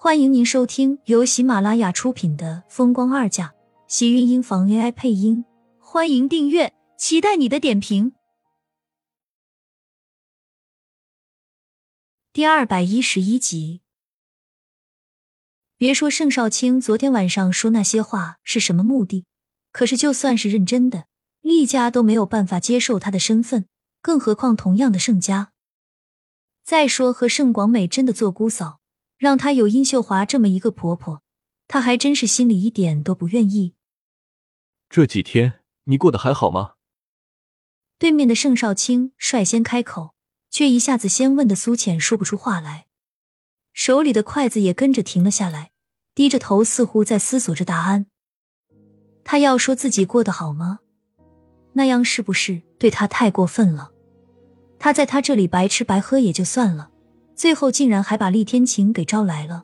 欢迎您收听由喜马拉雅出品的《风光二嫁》，喜运音房 AI 配音。欢迎订阅，期待你的点评。第二百一十一集。别说盛少卿昨天晚上说那些话是什么目的，可是就算是认真的，厉家都没有办法接受他的身份，更何况同样的盛家。再说和盛广美真的做姑嫂。让她有殷秀华这么一个婆婆，她还真是心里一点都不愿意。这几天你过得还好吗？对面的盛少卿率先开口，却一下子先问的苏浅说不出话来，手里的筷子也跟着停了下来，低着头似乎在思索着答案。他要说自己过得好吗？那样是不是对他太过分了？他在他这里白吃白喝也就算了。最后竟然还把厉天晴给招来了，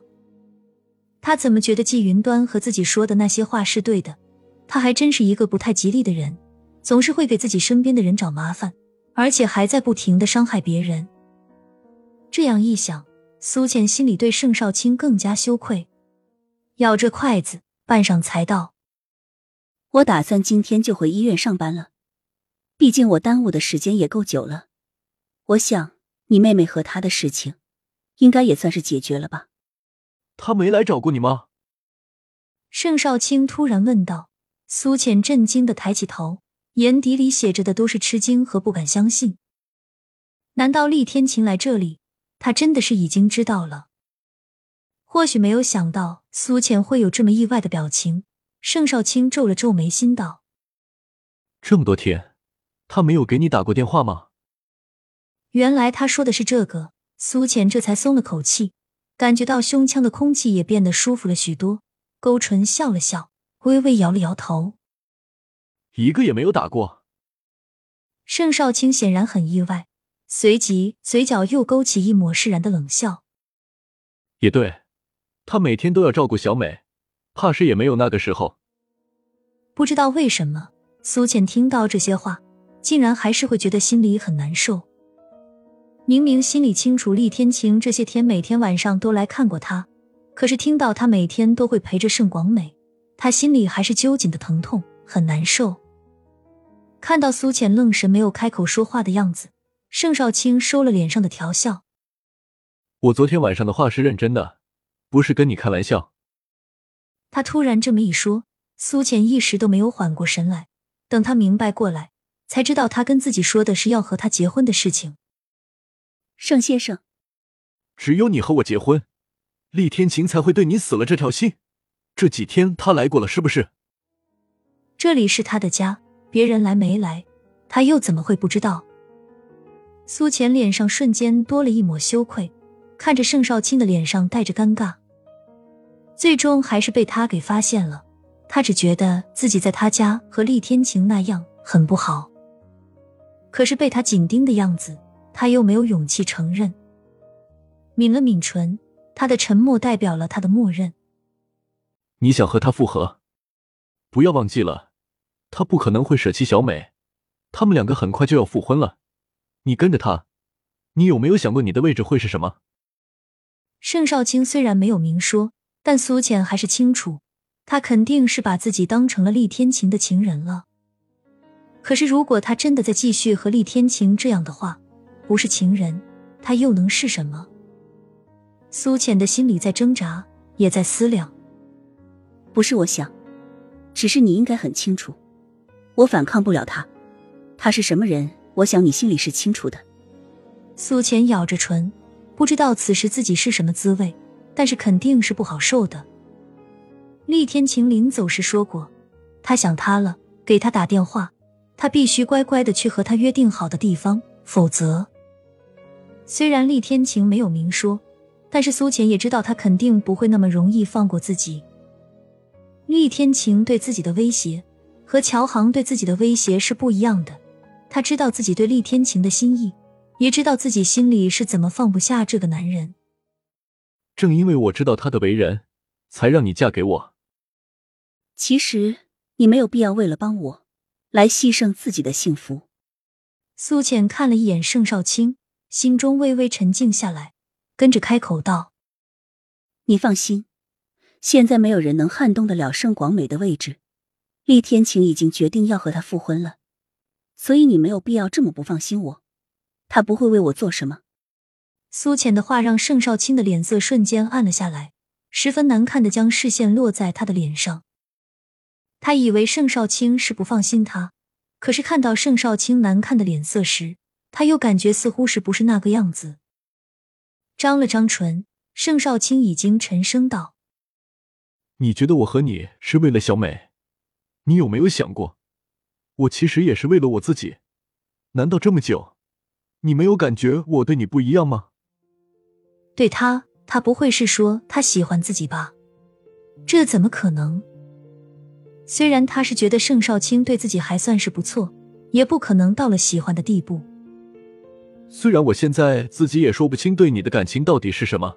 他怎么觉得季云端和自己说的那些话是对的？他还真是一个不太吉利的人，总是会给自己身边的人找麻烦，而且还在不停的伤害别人。这样一想，苏倩心里对盛少卿更加羞愧，咬着筷子，半晌才道：“我打算今天就回医院上班了，毕竟我耽误的时间也够久了。我想你妹妹和她的事情。”应该也算是解决了吧？他没来找过你吗？盛少卿突然问道。苏浅震惊的抬起头，眼底里写着的都是吃惊和不敢相信。难道厉天晴来这里，他真的是已经知道了？或许没有想到苏浅会有这么意外的表情。盛少卿皱了皱眉心道：“这么多天，他没有给你打过电话吗？”原来他说的是这个。苏浅这才松了口气，感觉到胸腔的空气也变得舒服了许多，勾唇笑了笑，微微摇了摇头。一个也没有打过。盛少卿显然很意外，随即嘴角又勾起一抹释然的冷笑。也对，他每天都要照顾小美，怕是也没有那个时候。不知道为什么，苏浅听到这些话，竟然还是会觉得心里很难受。明明心里清楚，厉天晴这些天每天晚上都来看过他，可是听到他每天都会陪着盛广美，他心里还是揪紧的疼痛，很难受。看到苏浅愣神没有开口说话的样子，盛少卿收了脸上的调笑：“我昨天晚上的话是认真的，不是跟你开玩笑。”他突然这么一说，苏浅一时都没有缓过神来，等他明白过来，才知道他跟自己说的是要和他结婚的事情。盛先生，只有你和我结婚，厉天晴才会对你死了这条心。这几天他来过了，是不是？这里是他的家，别人来没来，他又怎么会不知道？苏浅脸上瞬间多了一抹羞愧，看着盛少卿的脸上带着尴尬，最终还是被他给发现了。他只觉得自己在他家和厉天晴那样很不好，可是被他紧盯的样子。他又没有勇气承认，抿了抿唇，他的沉默代表了他的默认。你想和他复合？不要忘记了，他不可能会舍弃小美，他们两个很快就要复婚了。你跟着他，你有没有想过你的位置会是什么？盛少卿虽然没有明说，但苏浅还是清楚，他肯定是把自己当成了厉天晴的情人了。可是如果他真的在继续和厉天晴这样的话，不是情人，他又能是什么？苏浅的心里在挣扎，也在思量。不是我想，只是你应该很清楚，我反抗不了他。他是什么人？我想你心里是清楚的。苏浅咬着唇，不知道此时自己是什么滋味，但是肯定是不好受的。厉天晴临走时说过，他想他了，给他打电话，他必须乖乖的去和他约定好的地方，否则。虽然厉天晴没有明说，但是苏浅也知道他肯定不会那么容易放过自己。厉天晴对自己的威胁和乔航对自己的威胁是不一样的。他知道自己对厉天晴的心意，也知道自己心里是怎么放不下这个男人。正因为我知道他的为人，才让你嫁给我。其实你没有必要为了帮我，来牺牲自己的幸福。苏浅看了一眼盛少卿。心中微微沉静下来，跟着开口道：“你放心，现在没有人能撼动得了盛广美的位置。厉天晴已经决定要和他复婚了，所以你没有必要这么不放心我。他不会为我做什么。苏浅的话让盛少卿的脸色瞬间暗了下来，十分难看的将视线落在他的脸上。他以为盛少卿是不放心他，可是看到盛少卿难看的脸色时，他又感觉似乎是不是那个样子。张了张唇，盛少卿已经沉声道：“你觉得我和你是为了小美？你有没有想过，我其实也是为了我自己？难道这么久，你没有感觉我对你不一样吗？”对他，他不会是说他喜欢自己吧？这怎么可能？虽然他是觉得盛少卿对自己还算是不错，也不可能到了喜欢的地步。虽然我现在自己也说不清对你的感情到底是什么，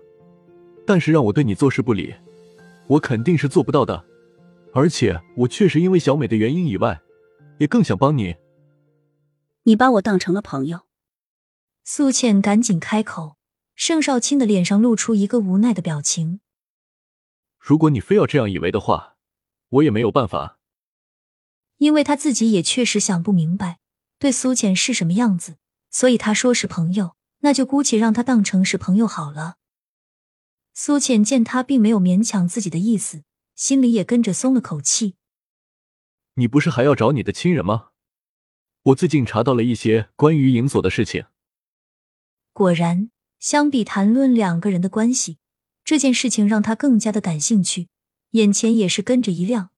但是让我对你坐视不理，我肯定是做不到的。而且我确实因为小美的原因以外，也更想帮你。你把我当成了朋友？苏倩赶紧开口，盛少卿的脸上露出一个无奈的表情。如果你非要这样以为的话，我也没有办法。因为他自己也确实想不明白对苏浅是什么样子。所以他说是朋友，那就姑且让他当成是朋友好了。苏浅见他并没有勉强自己的意思，心里也跟着松了口气。你不是还要找你的亲人吗？我最近查到了一些关于银锁的事情。果然，相比谈论两个人的关系，这件事情让他更加的感兴趣，眼前也是跟着一亮。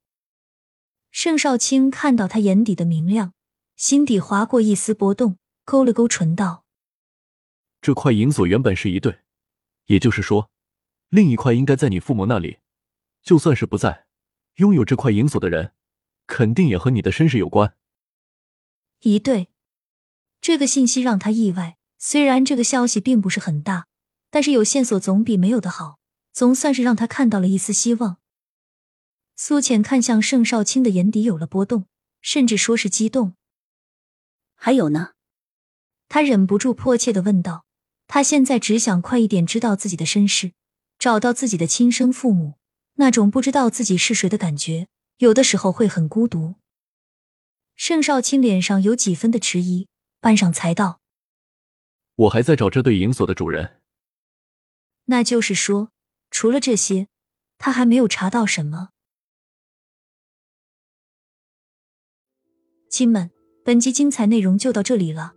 盛少卿看到他眼底的明亮，心底划过一丝波动。勾了勾唇道：“这块银锁原本是一对，也就是说，另一块应该在你父母那里。就算是不在，拥有这块银锁的人，肯定也和你的身世有关。”一对，这个信息让他意外。虽然这个消息并不是很大，但是有线索总比没有的好，总算是让他看到了一丝希望。苏浅看向盛少卿的眼底有了波动，甚至说是激动。还有呢？他忍不住迫切的问道：“他现在只想快一点知道自己的身世，找到自己的亲生父母。那种不知道自己是谁的感觉，有的时候会很孤独。”盛少卿脸上有几分的迟疑，半晌才道：“我还在找这对银锁的主人。”那就是说，除了这些，他还没有查到什么。亲们，本集精彩内容就到这里了。